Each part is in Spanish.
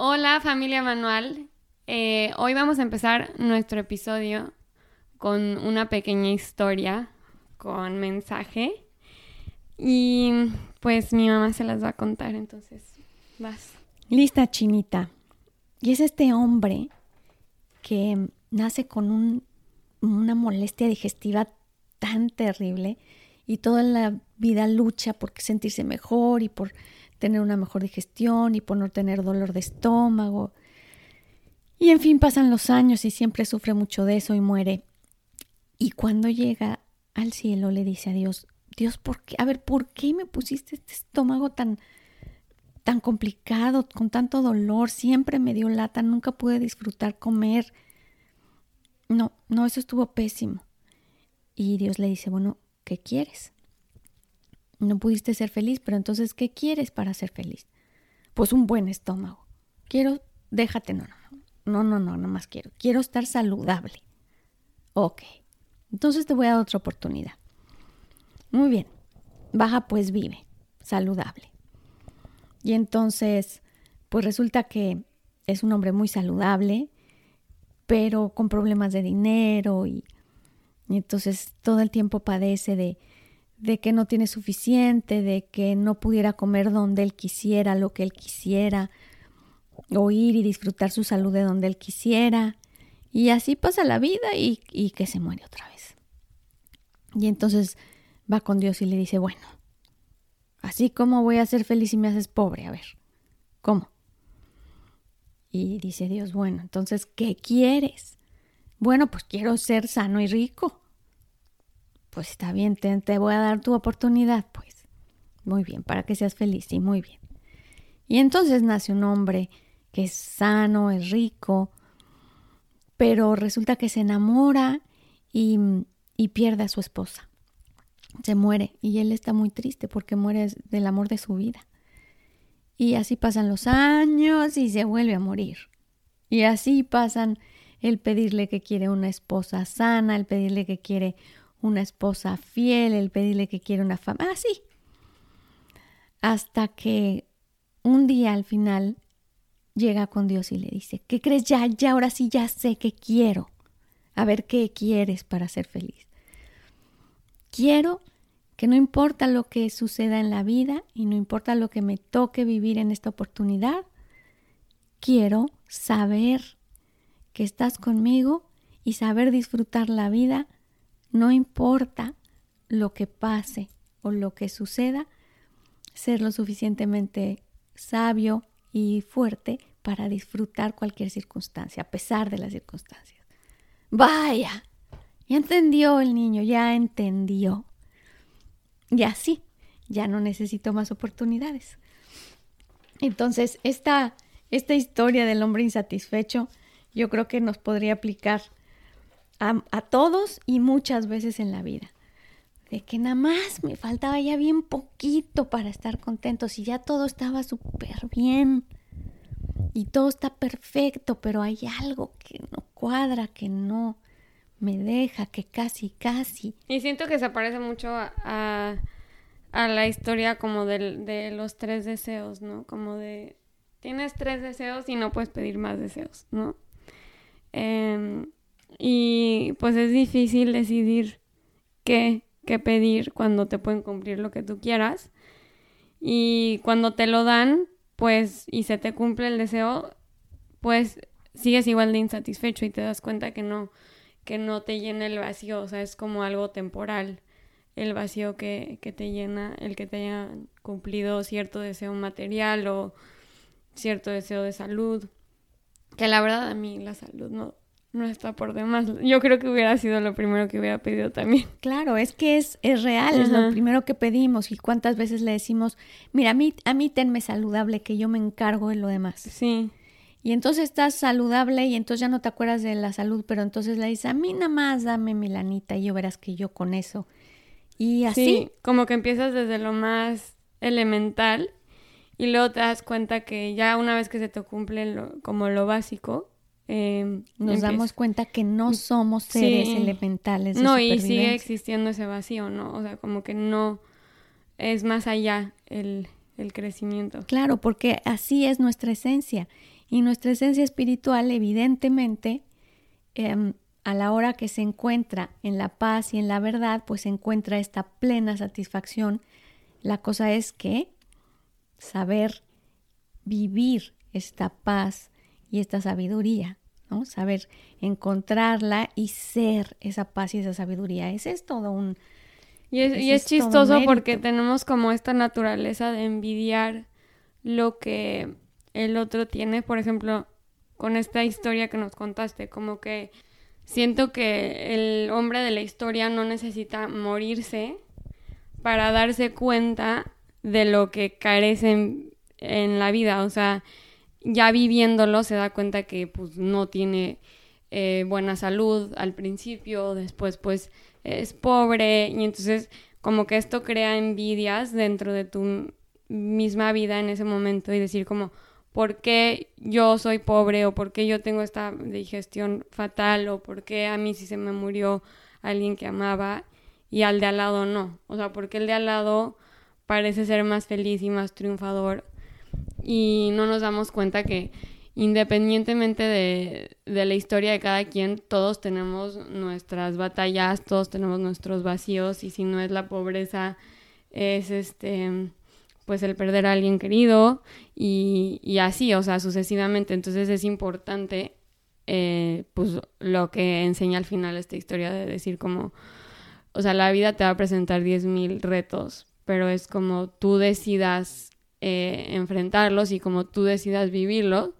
Hola familia Manual, Eh, hoy vamos a empezar nuestro episodio con una pequeña historia con mensaje y pues mi mamá se las va a contar, entonces vas. Lista, Chinita. Y es este hombre que nace con un- una molestia digestiva tan terrible y toda la vida lucha por sentirse mejor y por tener una mejor digestión y por no tener dolor de estómago. Y en fin, pasan los años y siempre sufre mucho de eso y muere. Y cuando llega al cielo le dice a Dios, Dios, ¿por qué? A ver, ¿por qué me pusiste este estómago tan tan complicado, con tanto dolor, siempre me dio lata, nunca pude disfrutar comer. No, no, eso estuvo pésimo. Y Dios le dice, bueno, ¿qué quieres? No pudiste ser feliz, pero entonces, ¿qué quieres para ser feliz? Pues un buen estómago. Quiero, déjate, no, no, no, no, no, no, más quiero. Quiero estar saludable. Ok, entonces te voy a dar otra oportunidad. Muy bien, baja pues vive, saludable. Y entonces, pues resulta que es un hombre muy saludable, pero con problemas de dinero y, y entonces todo el tiempo padece de, de que no tiene suficiente, de que no pudiera comer donde él quisiera, lo que él quisiera, o ir y disfrutar su salud de donde él quisiera. Y así pasa la vida y, y que se muere otra vez. Y entonces va con Dios y le dice, bueno, Así como voy a ser feliz si me haces pobre. A ver, ¿cómo? Y dice Dios, bueno, entonces, ¿qué quieres? Bueno, pues quiero ser sano y rico. Pues está bien, te, te voy a dar tu oportunidad, pues. Muy bien, para que seas feliz, sí, muy bien. Y entonces nace un hombre que es sano, es rico, pero resulta que se enamora y, y pierde a su esposa se muere y él está muy triste porque muere del amor de su vida. Y así pasan los años y se vuelve a morir. Y así pasan el pedirle que quiere una esposa sana, el pedirle que quiere una esposa fiel, el pedirle que quiere una fama, así. Hasta que un día al final llega con Dios y le dice, ¿qué crees ya? Ya ahora sí ya sé que quiero. A ver qué quieres para ser feliz. Quiero que no importa lo que suceda en la vida y no importa lo que me toque vivir en esta oportunidad, quiero saber que estás conmigo y saber disfrutar la vida, no importa lo que pase o lo que suceda, ser lo suficientemente sabio y fuerte para disfrutar cualquier circunstancia, a pesar de las circunstancias. Vaya, ya entendió el niño, ya entendió. Y así, ya no necesito más oportunidades. Entonces, esta, esta historia del hombre insatisfecho, yo creo que nos podría aplicar a, todos y muchas veces en la vida. De que nada más me faltaba ya bien poquito para estar contentos y ya todo estaba súper bien. Y todo está perfecto, pero hay algo que no cuadra, que no, me deja, que casi, casi. Y siento que se parece mucho a, a, a la historia como de, de, los tres deseos, ¿no? Como de, tienes tres deseos y no puedes pedir más deseos, ¿no? Eh, y pues es difícil decidir qué, qué pedir cuando te pueden cumplir lo que tú quieras. Y cuando te lo dan, pues, y se te cumple el deseo, pues sigues igual de insatisfecho y te das cuenta que no, que no te llena el vacío, o sea, es como algo temporal el vacío que, que, te llena, el que te haya cumplido cierto deseo material o cierto deseo de salud, que la verdad a mí la salud no, no está por demás. Yo creo que hubiera sido lo primero que hubiera pedido también. Claro, es que es, es real, es lo primero que pedimos y cuántas veces le decimos, mira, a mí, a mí tenme saludable, que yo me encargo de lo demás. Sí. Y entonces estás saludable y entonces ya no te acuerdas de la salud, pero entonces le dices, a mí nada más dame mi lanita y yo verás que yo con eso. Y así. Sí, como que empiezas desde lo más elemental y luego te das cuenta que ya una vez que se te cumple como lo básico, eh, nos damos cuenta que no somos seres elementales. no, y sigue existiendo ese vacío, ¿no? O sea, como que no es más allá el, el crecimiento. Claro, porque así es nuestra esencia. Y nuestra esencia espiritual, evidentemente, em, a la hora que se encuentra en la paz y en la verdad, pues se encuentra esta plena satisfacción. La cosa es que saber vivir esta paz y esta sabiduría, ¿no? Saber encontrarla y ser esa paz y esa sabiduría. Ese es todo un... Y es, y es chistoso porque tenemos como esta naturaleza de envidiar lo que el otro tiene, por ejemplo, con esta historia que nos contaste, como que siento que el hombre de la historia no necesita morirse para darse cuenta de lo que carece en, la vida, o sea, ya viviéndolo se da cuenta que pues no tiene eh, buena salud al principio, después pues es pobre y entonces como que esto crea envidias dentro de tu misma vida en ese momento y decir como, por qué yo soy pobre o por qué yo tengo esta digestión fatal o por qué a mí si se me murió alguien que amaba y al de al lado no. O sea, porque el de al lado parece ser más feliz y más triunfador y no nos damos cuenta que independientemente de, de la historia de cada quien, todos tenemos nuestras batallas, todos tenemos nuestros vacíos y si no es la pobreza, es este pues el perder a alguien querido y, y así, o sea, sucesivamente. Entonces es importante, eh, pues lo que enseña al final esta historia de decir como, o sea, la vida te va a presentar 10.000 retos, pero es como tú decidas eh, enfrentarlos y como tú decidas vivirlos,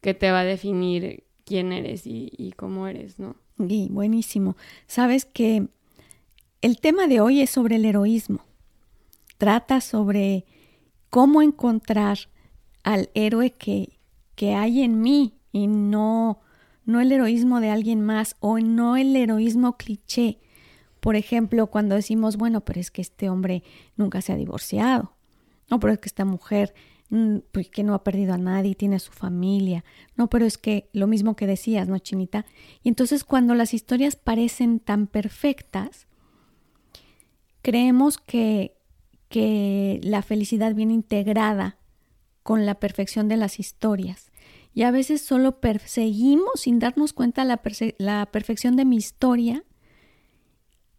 que te va a definir quién eres y, cómo eres, ¿no? Y buenísimo. Sabes que el tema de hoy es sobre el heroísmo. Trata sobre cómo encontrar al héroe que, que hay en mí y no, no el heroísmo de alguien más o no el heroísmo cliché. Por ejemplo, cuando decimos, bueno, pero es que este hombre nunca se ha divorciado, no, pero es que esta mujer mm, pues, que no ha perdido a nadie, tiene su familia, no, pero es que lo mismo que decías, ¿no, Chinita? Y entonces cuando las historias parecen tan perfectas, creemos que, que la felicidad viene integrada con la perfección de las historias. Y a veces solo perseguimos sin darnos cuenta la, la perfección de mi historia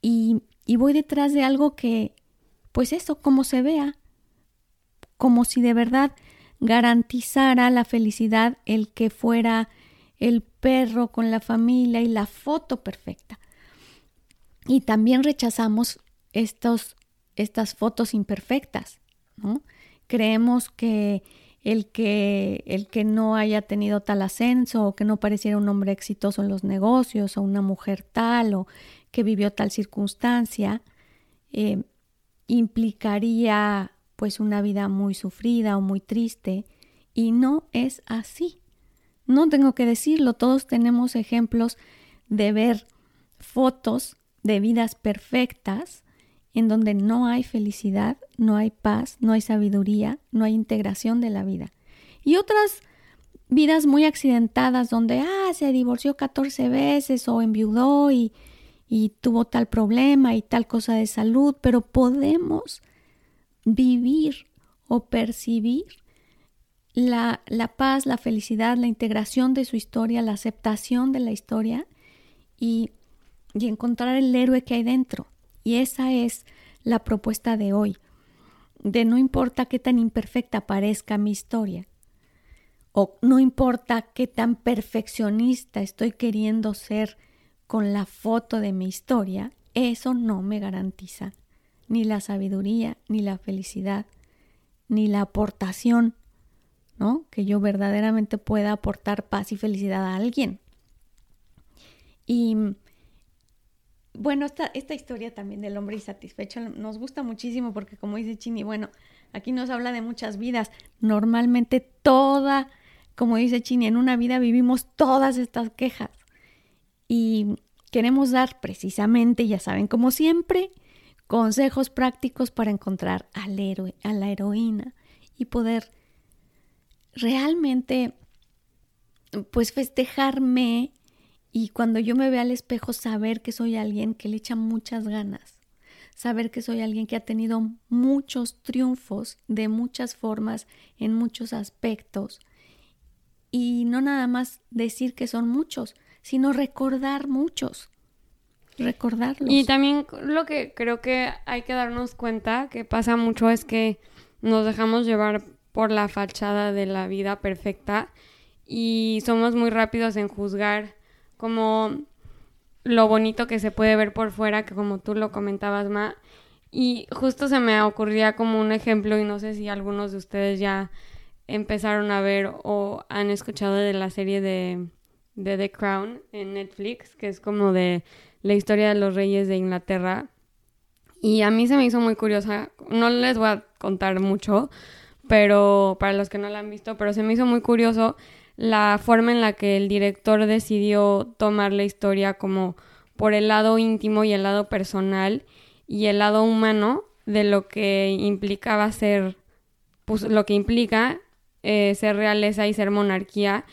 y, y voy detrás de algo que, pues eso, como se vea, como si de verdad garantizara la felicidad el que fuera el perro con la familia y la foto perfecta. Y también rechazamos estos estas fotos imperfectas, ¿no? Creemos que el que el que no haya tenido tal ascenso o que no pareciera un hombre exitoso en los negocios o una mujer tal o que vivió tal circunstancia eh, implicaría pues una vida muy sufrida o muy triste y no es así. No tengo que decirlo, todos tenemos ejemplos de ver fotos de vidas perfectas en donde no hay felicidad, no hay paz, no hay sabiduría, no hay integración de la vida. Y otras vidas muy accidentadas donde, ah, se divorció 14 veces o enviudó y, y tuvo tal problema y tal cosa de salud, pero podemos vivir o percibir la, la, paz, la felicidad, la integración de su historia, la aceptación de la historia y, y encontrar el héroe que hay dentro. Y esa es la propuesta de hoy, de no importa qué tan imperfecta parezca mi historia, o no importa qué tan perfeccionista estoy queriendo ser con la foto de mi historia, eso no me garantiza ni la sabiduría, ni la felicidad, ni la aportación, ¿no? Que yo verdaderamente pueda aportar paz y felicidad a alguien. Y bueno, esta, esta historia también del hombre insatisfecho nos gusta muchísimo porque como dice Chini, bueno, aquí nos habla de muchas vidas. Normalmente toda, como dice Chini, en una vida vivimos todas estas quejas. Y queremos dar precisamente, ya saben, como siempre, consejos prácticos para encontrar al héroe, a la heroína y poder realmente pues festejarme y cuando yo me vea al espejo saber que soy alguien que le echa muchas ganas, saber que soy alguien que ha tenido muchos triunfos de muchas formas, en muchos aspectos, y no nada más decir que son muchos, sino recordar muchos, recordarlos. Y también lo que creo que hay que darnos cuenta que pasa mucho es que nos dejamos llevar por la fachada de la vida perfecta y somos muy rápidos en juzgar como lo bonito que se puede ver por fuera, que como tú lo comentabas, Ma. Y justo se me ocurría como un ejemplo, y no sé si algunos de ustedes ya empezaron a ver o han escuchado de la serie de, de The Crown en Netflix, que es como de la historia de los reyes de Inglaterra. Y a mí se me hizo muy curiosa, no les voy a contar mucho, pero para los que no la han visto, pero se me hizo muy curioso la forma en la que el director decidió tomar la historia como por el lado íntimo y el lado personal y el lado humano de lo que implicaba ser, pues lo que implica eh, ser realeza y ser monarquía,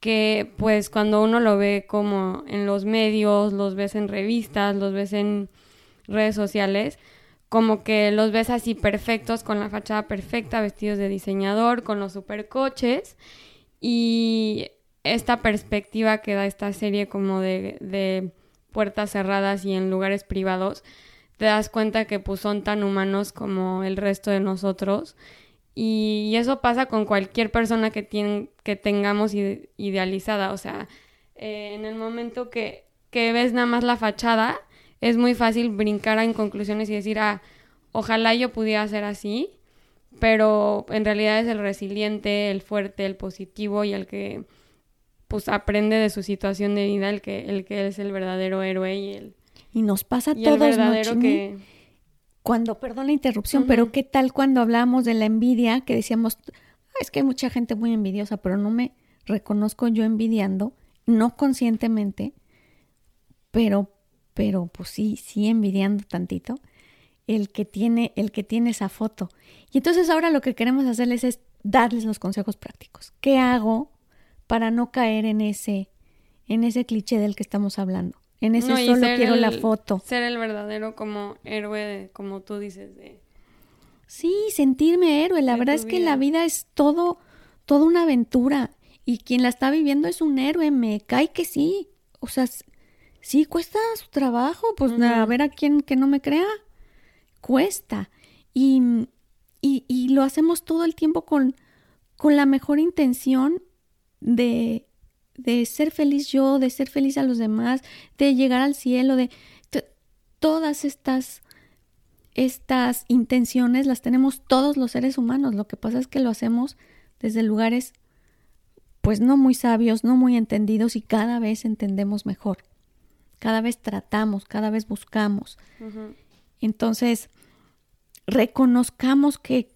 que pues cuando uno lo ve como en los medios, los ves en revistas, los ves en redes sociales, como que los ves así perfectos, con la fachada perfecta, vestidos de diseñador, con los supercoches y esta perspectiva que da esta serie como de, puertas cerradas y en lugares privados, te das cuenta que pues son tan humanos como el resto de nosotros. Y, eso pasa con cualquier persona que, tiene, que tengamos idealizada. O sea, eh, en el momento que, que ves nada más la fachada, es muy fácil brincar en conclusiones y decir, ah, ojalá yo pudiera ser así pero en realidad es el resiliente, el fuerte, el positivo y el que pues aprende de su situación de vida, el que, el que es el verdadero héroe y el... Y nos pasa a todos, ¿no, que... Cuando, perdón la interrupción, pero ¿qué tal cuando hablábamos de la envidia? Que decíamos, ah, es que hay mucha gente muy envidiosa, pero no me reconozco yo envidiando, no conscientemente, pero, pero pues sí, sí envidiando tantito el que tiene, el que tiene esa foto. Y entonces ahora lo que queremos hacerles es darles los consejos prácticos. ¿Qué hago para no caer en ese, en ese cliché del que estamos hablando? En ese solo quiero la foto. Ser el verdadero como héroe, como tú dices. De, sí, sentirme héroe. La verdad es que la vida es todo, toda una aventura. Y quien la está viviendo es un héroe. Me cae que sí. O sea, sí cuesta su trabajo. Pues a ver a quién que no me crea cuesta y, y, lo hacemos todo el tiempo con, con la mejor intención de, de, ser feliz yo, de ser feliz a los demás, de llegar al cielo, de, todas estas estas intenciones las tenemos todos los seres humanos. Lo que pasa es que lo hacemos desde lugares pues no muy sabios, no muy entendidos y cada vez entendemos mejor. Cada vez tratamos, cada vez buscamos. Entonces, reconozcamos que,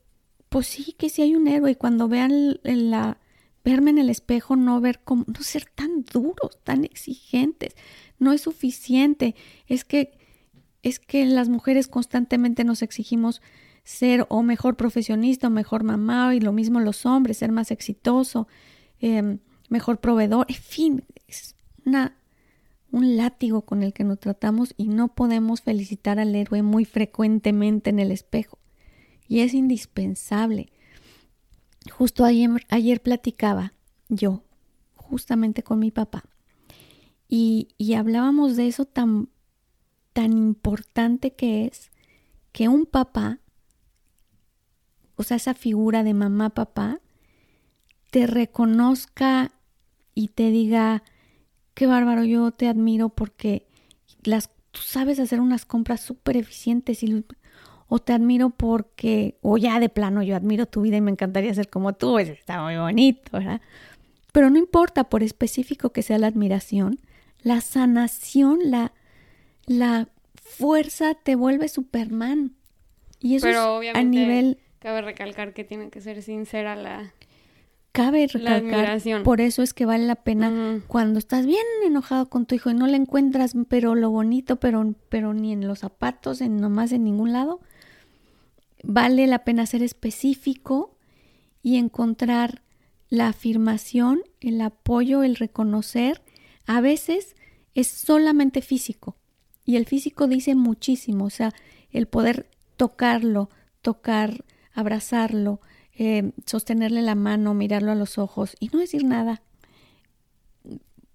pues sí, que sí hay un héroe y cuando vean la, verme en el espejo, no ver como, no ser tan duros, tan exigentes, no es suficiente, es que, es que las mujeres constantemente nos exigimos ser o mejor profesionista o mejor mamá y lo mismo los hombres, ser más exitoso, em, mejor proveedor, en fin, es una un látigo con el que nos tratamos y no podemos felicitar al héroe muy frecuentemente en el espejo. Y es indispensable. Justo ayer, ayer platicaba yo, justamente con mi papá, y, y hablábamos de eso tan, tan importante que es que un papá, o sea, esa figura de mamá, papá, te reconozca y te diga, qué bárbaro, yo te admiro porque las, tú sabes hacer unas compras súper eficientes y, o te admiro porque, o ya de plano, yo admiro tu vida y me encantaría ser como tú, está muy bonito, ¿verdad? Pero no importa, por específico que sea la admiración, la sanación, la, la fuerza te vuelve Superman. Y eso Pero a nivel... Cabe recalcar que tiene que ser sincera la... Cabe recalcar, por eso es que vale la pena cuando estás bien enojado con tu hijo y no le encuentras, pero lo bonito, pero, pero ni en los zapatos, en nomás en ningún lado, vale la pena ser específico y encontrar la afirmación, el apoyo, el reconocer. A veces es solamente físico y el físico dice muchísimo, o sea, el poder tocarlo, tocar, abrazarlo, eh, sostenerle la mano, mirarlo a los ojos y no decir nada.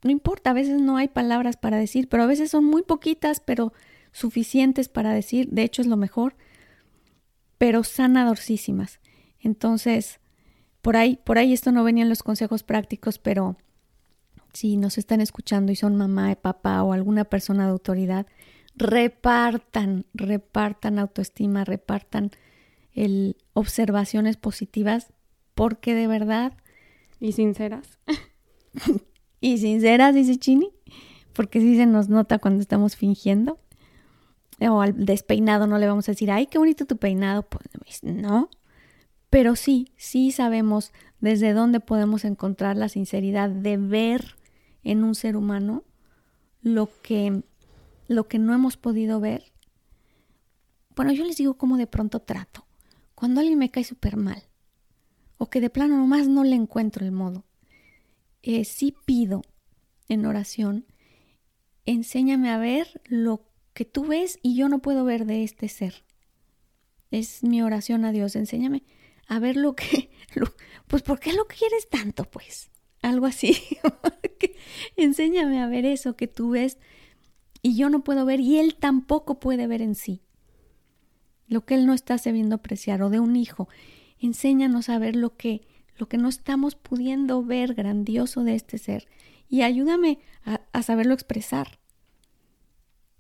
No importa, a veces no hay palabras para decir, pero a veces son muy poquitas, pero suficientes para decir, de hecho es lo mejor, pero sanadorcísimas. Entonces, por ahí, por ahí esto no venían los consejos prácticos, pero si nos están escuchando y son mamá, papá o alguna persona de autoridad, repartan, repartan autoestima, repartan el, observaciones positivas, porque de verdad. Y sinceras. y sinceras, dice Chini, porque sí se nos nota cuando estamos fingiendo. O al despeinado no le vamos a decir, ay, qué bonito tu peinado. Pues no. Pero sí, sí sabemos desde dónde podemos encontrar la sinceridad de ver en un ser humano lo que lo que no hemos podido ver. Bueno, yo les digo cómo de pronto trato. Cuando alguien me cae súper mal, o que de plano nomás no le encuentro el modo, eh, sí pido en oración, enséñame a ver lo que tú ves y yo no puedo ver de este ser. Es mi oración a Dios, enséñame a ver lo que, pues ¿por qué lo quieres tanto? Pues algo así. enséñame a ver eso que tú ves y yo no puedo ver y él tampoco puede ver en sí. Lo que él no está sabiendo apreciar o de un hijo. Enséñanos a ver lo que lo que no estamos pudiendo ver grandioso de este ser y ayúdame a, saberlo expresar.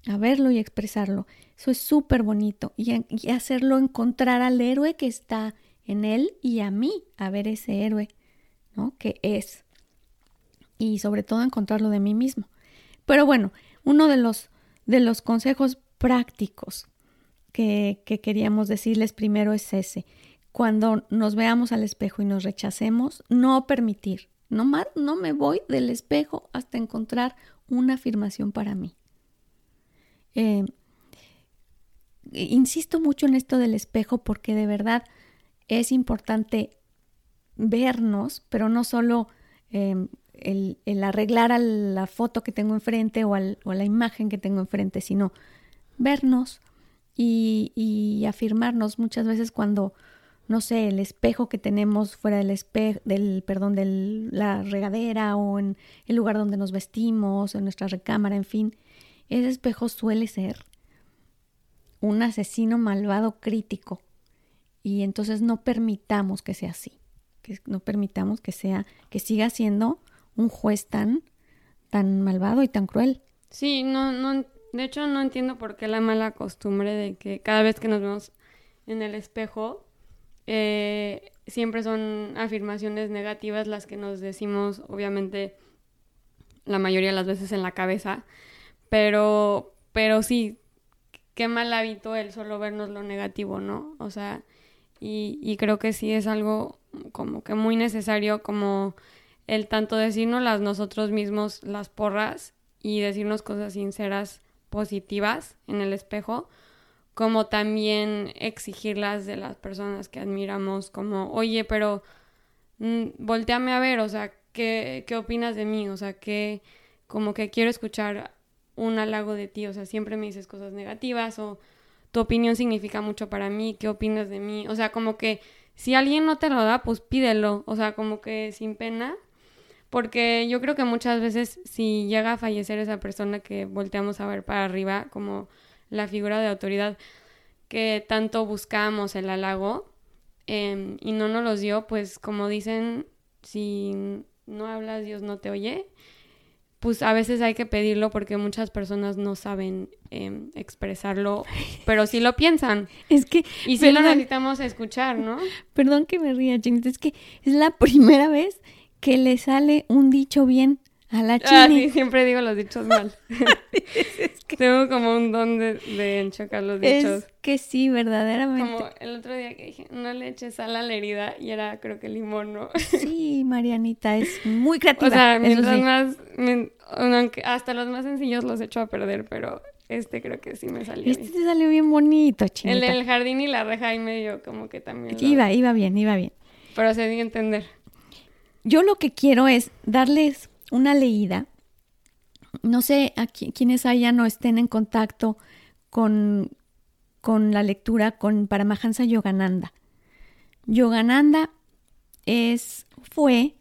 A verlo y expresarlo. Eso es súper bonito. Y, hacerlo encontrar al héroe que está en él y a mí, a ver ese héroe, ¿no? Que es. Y sobre todo encontrarlo de mí mismo. Pero bueno, uno de los, de los consejos prácticos que, que queríamos decirles primero es ese. Cuando nos veamos al espejo y nos rechacemos, no permitir. No, no me voy del espejo hasta encontrar una afirmación para mí. Eh, insisto mucho en esto del espejo porque de verdad es importante vernos, pero no solo eh, el, arreglar a la foto que tengo enfrente o, al, o, a la imagen que tengo enfrente, sino vernos y, y, afirmarnos muchas veces cuando, no sé, el espejo que tenemos fuera del espejo, del, perdón, de la regadera o en el lugar donde nos vestimos, en nuestra recámara, en fin, ese espejo suele ser un asesino malvado crítico y entonces no permitamos que sea así, que no permitamos que sea, que siga siendo un juez tan, tan malvado y tan cruel. Sí, no, no, de hecho no entiendo por qué la mala costumbre de que cada vez que nos vemos en el espejo, eh, siempre son afirmaciones negativas las que nos decimos, obviamente, la mayoría de las veces en la cabeza, pero, pero sí, qué mal hábito el solo vernos lo negativo, ¿no? O sea, y, y creo que sí es algo como que muy necesario como el tanto decirnos las nosotros mismos las porras y decirnos cosas sinceras positivas en el espejo, como también exigirlas de las personas que admiramos, como, oye, pero mm, volteame a ver, o sea, ¿qué, ¿qué opinas de mí? O sea, que como que quiero escuchar un halago de ti, o sea, siempre me dices cosas negativas o tu opinión significa mucho para mí, ¿qué opinas de mí? O sea, como que si alguien no te lo da, pues pídelo, o sea, como que sin pena porque yo creo que muchas veces si llega a fallecer esa persona que volteamos a ver para arriba como la figura de autoridad que tanto buscamos el halago em, y no nos los dio, pues como dicen, si no hablas Dios no te oye, pues a veces hay que pedirlo porque muchas personas no saben em, expresarlo, pero sí lo piensan. Es que... Y sí lo necesitamos escuchar, ¿no? Perdón que me ría, Chinita, es que es la primera vez que le sale un dicho bien A la Ah, chini. sí, siempre digo los dichos mal. Tengo como un don de, de enchocar los dichos. Es que sí, verdaderamente. Como el otro día que dije, no le eches sal a la herida y era creo que limón, ¿no? Sí, Marianita, es muy creativa. O sea, mientras sí. más, aunque hasta los más sencillos los echo a perder, pero este creo que sí me salió Este bien. te salió bien bonito, El chinita. del jardín y la reja ahí medio como que también. lo- Iba, iba bien, iba bien. Pero se dio a entender. Yo lo que quiero es darles una leída. No sé a qui- quienes hayan o estén en contacto con, con la lectura con Paramahansa Yogananda. Yogananda es, fue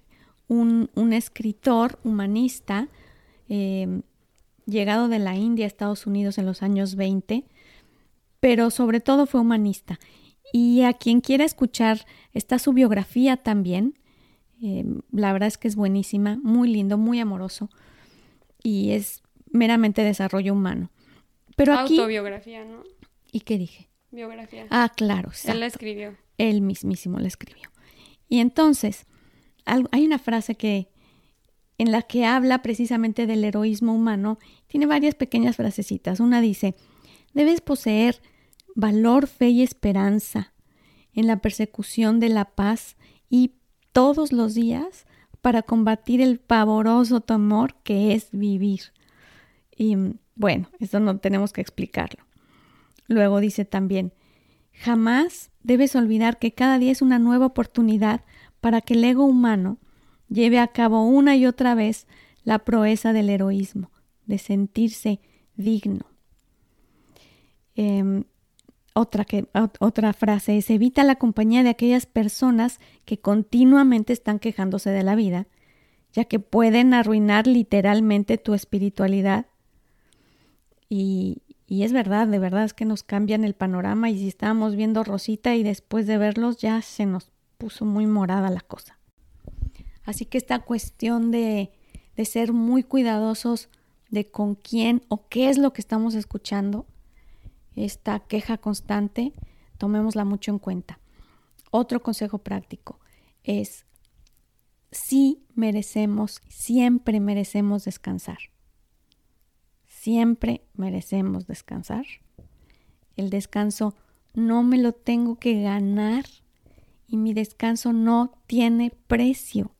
un, un escritor humanista eh, llegado de la India a Estados Unidos en los años 20, pero sobre todo fue humanista. Y a quien quiera escuchar, está su biografía también. Eh, la verdad es que es buenísima, muy lindo, muy amoroso y es meramente desarrollo humano. Pero aquí... Autobiografía, ¿no? ¿Y qué dije? Biografía. Ah, claro, Él la exacto. escribió. Él mismísimo la escribió. Y entonces, hay una frase que en la que habla precisamente del heroísmo humano, tiene varias pequeñas frasecitas. Una dice, debes poseer valor, fe y esperanza en la persecución de la paz y todos los días para combatir el pavoroso temor que es vivir. Y mm, bueno, eso no tenemos que explicarlo. Luego dice también, jamás debes olvidar que cada día es una nueva oportunidad para que el ego humano lleve a cabo una y otra vez la proeza del heroísmo, de sentirse digno. Em, otra, que, ot- otra frase es evita la compañía de aquellas personas que continuamente están quejándose de la vida, ya que pueden arruinar literalmente tu espiritualidad. Y, y es verdad, de verdad es que nos cambian el panorama y si estábamos viendo Rosita y después de verlos ya se nos puso muy morada la cosa. Así que esta cuestión de, de ser muy cuidadosos de con quién o qué es lo que estamos escuchando, esta queja constante, tomémosla mucho en cuenta. Otro consejo práctico es, sí merecemos, siempre merecemos descansar. Siempre merecemos descansar. El descanso no me lo tengo que ganar y mi descanso no tiene precio.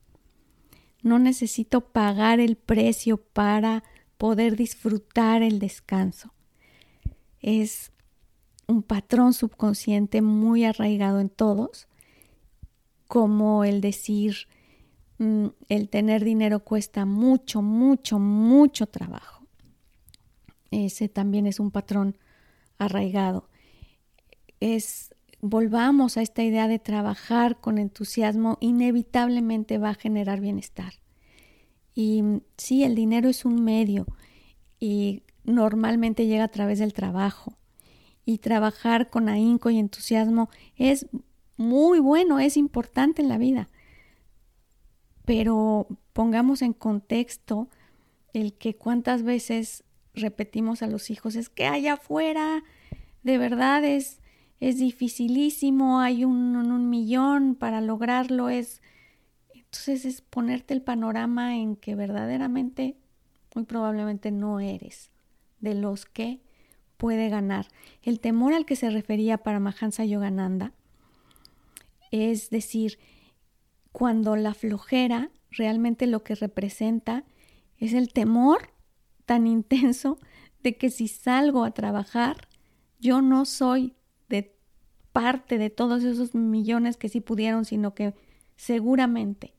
No necesito pagar el precio para poder disfrutar el descanso. Es un patrón subconsciente muy arraigado en todos, como el decir, mm, el tener dinero cuesta mucho, mucho, mucho trabajo. Ese también es un patrón arraigado. Es volvamos a esta idea de trabajar con entusiasmo, inevitablemente va a generar bienestar. Y mm, sí, el dinero es un medio y normalmente llega a través del trabajo. Y trabajar con ahínco y entusiasmo es muy bueno, es importante en la vida. Pero pongamos en contexto el que cuántas veces repetimos a los hijos, es que allá afuera de verdad es, es dificilísimo, hay un, un millón para lograrlo, es... Entonces es ponerte el panorama en que verdaderamente, muy probablemente no eres de los que puede ganar. El temor al que se refería Paramahansa Yogananda es decir, cuando la flojera realmente lo que representa es el temor tan intenso de que si salgo a trabajar, yo no soy de parte de todos esos millones que sí pudieron, sino que seguramente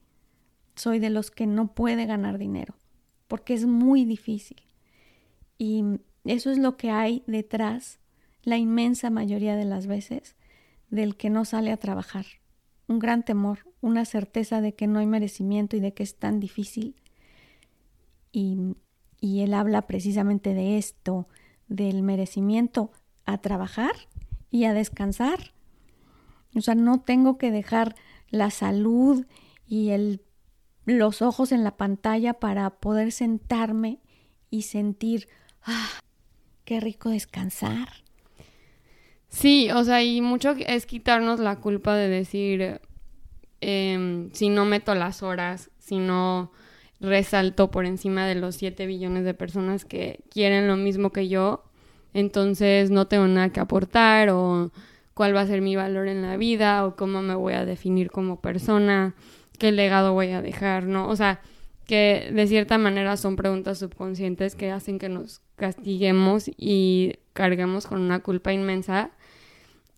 soy de los que no puede ganar dinero, porque es muy difícil. Y eso es lo que hay detrás, la inmensa mayoría de las veces, del que no sale a trabajar. Un gran temor, una certeza de que no hay merecimiento y de que es tan difícil. Y, y él habla precisamente de esto, del merecimiento a trabajar y a descansar. O sea, no tengo que dejar la salud y el, los ojos en la pantalla para poder sentarme y sentir, ah, qué rico descansar. Sí, o sea, y mucho es quitarnos la culpa de decir, em, si no meto las horas, si no resalto por encima de los 7 billones de personas que quieren lo mismo que yo, entonces no tengo nada que aportar o cuál va a ser mi valor en la vida o cómo me voy a definir como persona, qué legado voy a dejar, ¿no? O sea, que de cierta manera son preguntas subconscientes que hacen que nos castiguemos y carguemos con una culpa inmensa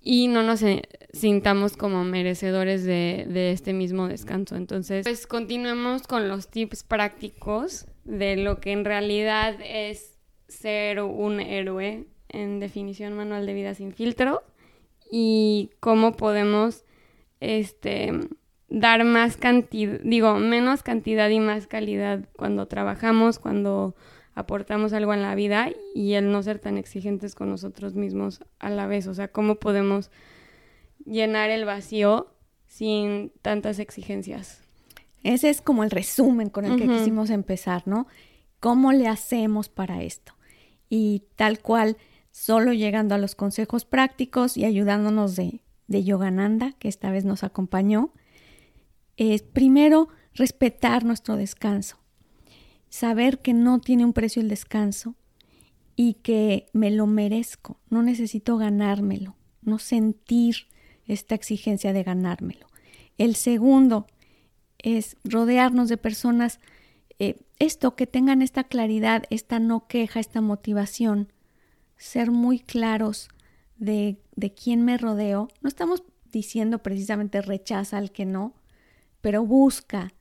y no nos sintamos como merecedores de, de, este mismo descanso. Entonces, pues continuemos con los tips prácticos de lo que en realidad es ser un héroe en definición manual de vida sin filtro y cómo podemos este dar más cantidad, digo, menos cantidad y más calidad cuando trabajamos, cuando aportamos algo en la vida y el no ser tan exigentes con nosotros mismos a la vez. O sea, cómo podemos llenar el vacío sin tantas exigencias. Ese es como el resumen con el que quisimos empezar, ¿no? ¿Cómo le hacemos para esto? Y tal cual, solo llegando a los consejos prácticos y ayudándonos de, de Yogananda, que esta vez nos acompañó, es primero respetar nuestro descanso saber que no tiene un precio el descanso y que me lo merezco, no necesito ganármelo, no sentir esta exigencia de ganármelo. El segundo es rodearnos de personas, eh, esto, que tengan esta claridad, esta no queja, esta motivación, ser muy claros de, de quién me rodeo. No estamos diciendo precisamente rechaza al que no, pero busca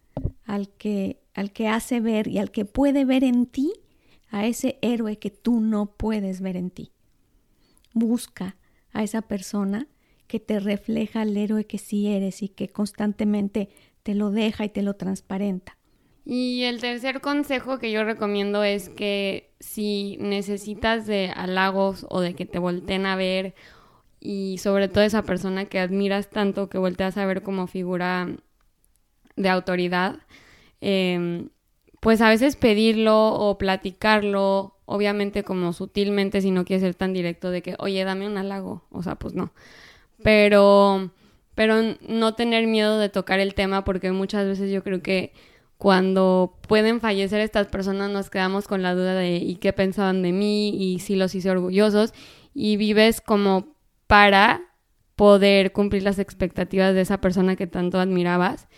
al que al que hace ver y al que puede ver en ti a ese héroe que tú no puedes ver en ti. Busca a esa persona que te refleja al héroe que sí eres y que constantemente te lo deja y te lo transparenta. Y el tercer consejo que yo recomiendo es que si necesitas de halagos o de que te volteen a ver y sobre todo esa persona que admiras tanto que volteas a ver como figura de autoridad, Em, pues a veces pedirlo o platicarlo, obviamente como sutilmente si no quieres ser tan directo de que, oye, dame un halago, o sea, pues no. Pero, pero no tener miedo de tocar el tema porque muchas veces yo creo que cuando pueden fallecer estas personas nos quedamos con la duda de ¿y qué pensaban de mí? y si los hice orgullosos y vives como para poder cumplir las expectativas de esa persona que tanto admirabas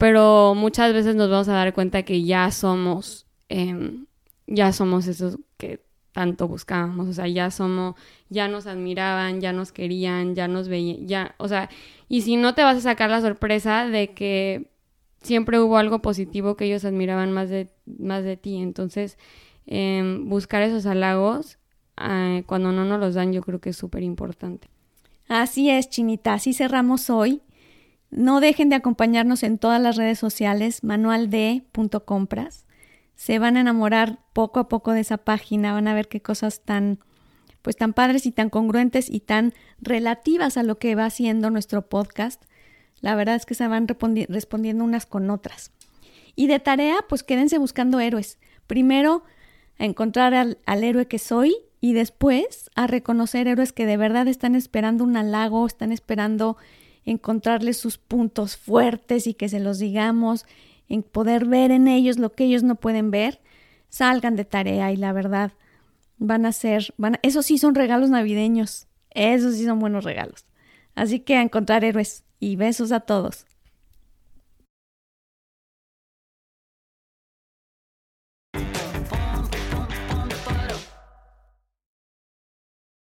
pero muchas veces nos vamos a dar cuenta que ya somos, em, ya somos esos que tanto buscábamos, o sea, ya somos, ya nos admiraban, ya nos querían, ya nos veían, ya, o sea, y si no te vas a sacar la sorpresa de que siempre hubo algo positivo que ellos admiraban más de, más de ti, entonces em, buscar esos halagos ah, cuando no nos los dan yo creo que es súper importante. Así es, Chinita, así cerramos hoy. No dejen de acompañarnos en todas las redes sociales, manualde.compras. Se van a enamorar poco a poco de esa página, van a ver qué cosas tan pues tan padres y tan congruentes y tan relativas a lo que va haciendo nuestro podcast. La verdad es que se van respondiendo unas con otras. Y de tarea, pues quédense buscando héroes. Primero, a encontrar al, al héroe que soy y después a reconocer héroes que de verdad están esperando un halago, están esperando encontrarles sus puntos fuertes y que se los digamos, en poder ver en ellos lo que ellos no pueden ver, salgan de tarea y la verdad van a ser, van esos sí son regalos navideños, esos sí son buenos regalos. Así que a encontrar héroes y besos a todos.